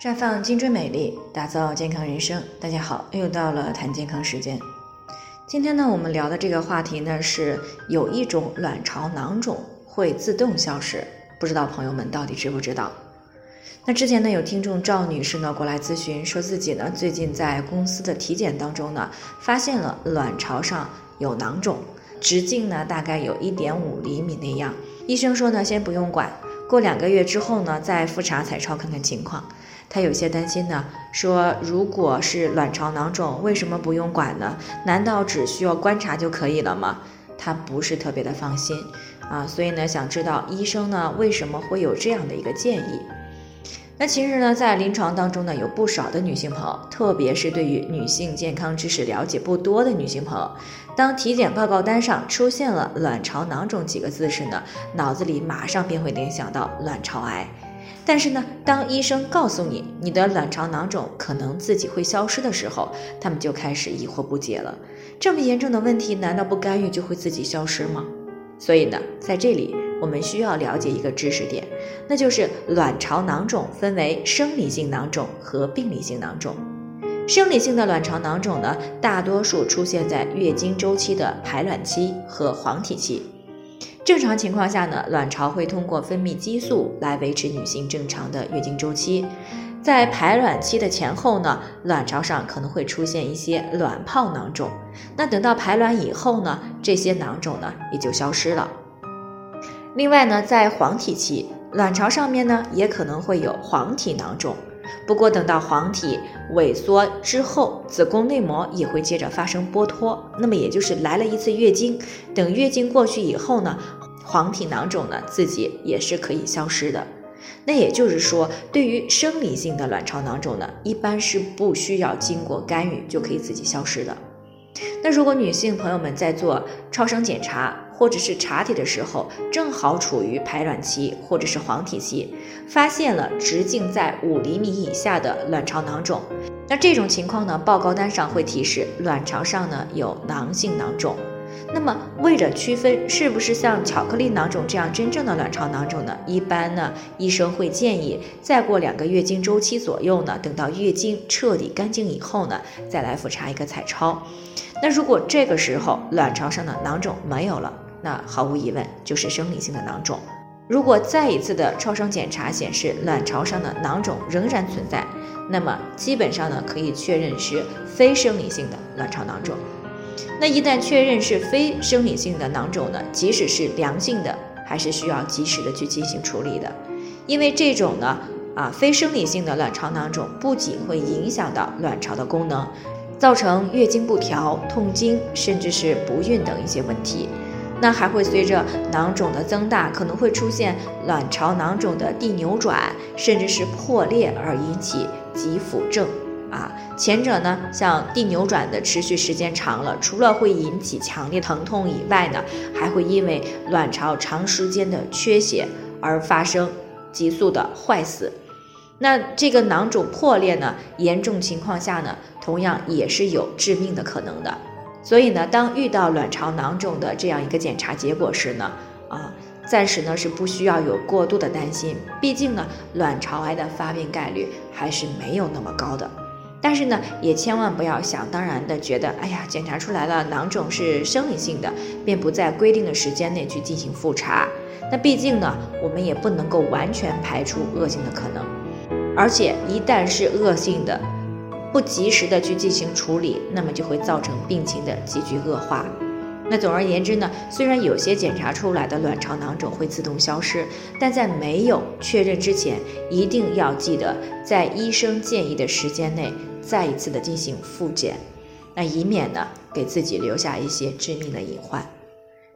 绽放青春美丽，打造健康人生。大家好，又到了谈健康时间。今天呢，我们聊的这个话题呢，是有一种卵巢囊肿会自动消失，不知道朋友们到底知不知道？那之前呢，有听众赵女士呢过来咨询，说自己呢最近在公司的体检当中呢，发现了卵巢上有囊肿，直径呢大概有一点五厘米那样。医生说呢，先不用管，过两个月之后呢，再复查彩超看看情况。他有些担心呢，说如果是卵巢囊肿，为什么不用管呢？难道只需要观察就可以了吗？他不是特别的放心啊，所以呢，想知道医生呢为什么会有这样的一个建议？那其实呢，在临床当中呢，有不少的女性朋友，特别是对于女性健康知识了解不多的女性朋友，当体检报告单上出现了卵巢囊肿几个字时呢，脑子里马上便会联想到卵巢癌。但是呢，当医生告诉你你的卵巢囊肿可能自己会消失的时候，他们就开始疑惑不解了。这么严重的问题，难道不干预就会自己消失吗？所以呢，在这里我们需要了解一个知识点，那就是卵巢囊肿分为生理性囊肿和病理性囊肿。生理性的卵巢囊肿呢，大多数出现在月经周期的排卵期和黄体期。正常情况下呢，卵巢会通过分泌激素来维持女性正常的月经周期。在排卵期的前后呢，卵巢上可能会出现一些卵泡囊肿。那等到排卵以后呢，这些囊肿呢也就消失了。另外呢，在黄体期，卵巢上面呢也可能会有黄体囊肿。不过等到黄体萎缩之后，子宫内膜也会接着发生剥脱，那么也就是来了一次月经。等月经过去以后呢，黄体囊肿呢自己也是可以消失的。那也就是说，对于生理性的卵巢囊肿呢，一般是不需要经过干预就可以自己消失的。那如果女性朋友们在做超声检查或者是查体的时候，正好处于排卵期或者是黄体期，发现了直径在五厘米以下的卵巢囊肿，那这种情况呢，报告单上会提示卵巢上呢有囊性囊肿。那么，为了区分是不是像巧克力囊肿这样真正的卵巢囊肿呢？一般呢，医生会建议再过两个月经周期左右呢，等到月经彻底干净以后呢，再来复查一个彩超。那如果这个时候卵巢上的囊肿没有了，那毫无疑问就是生理性的囊肿。如果再一次的超声检查显示卵巢上的囊肿仍然存在，那么基本上呢，可以确认是非生理性的卵巢囊肿。那一旦确认是非生理性的囊肿呢，即使是良性的，还是需要及时的去进行处理的，因为这种呢，啊，非生理性的卵巢囊肿不仅会影响到卵巢的功能，造成月经不调、痛经，甚至是不孕等一些问题，那还会随着囊肿的增大，可能会出现卵巢囊肿的递扭转，甚至是破裂而引起急腹症。啊，前者呢，像递扭转的持续时间长了，除了会引起强烈疼痛以外呢，还会因为卵巢长时间的缺血而发生急速的坏死。那这个囊肿破裂呢，严重情况下呢，同样也是有致命的可能的。所以呢，当遇到卵巢囊肿的这样一个检查结果时呢，啊，暂时呢是不需要有过度的担心，毕竟呢，卵巢癌的发病概率还是没有那么高的。但是呢，也千万不要想当然的觉得，哎呀，检查出来了囊肿是生理性的，便不在规定的时间内去进行复查。那毕竟呢，我们也不能够完全排除恶性的可能。而且一旦是恶性的，不及时的去进行处理，那么就会造成病情的急剧恶化。那总而言之呢，虽然有些检查出来的卵巢囊肿会自动消失，但在没有确认之前，一定要记得在医生建议的时间内。再一次的进行复检，那以免呢给自己留下一些致命的隐患。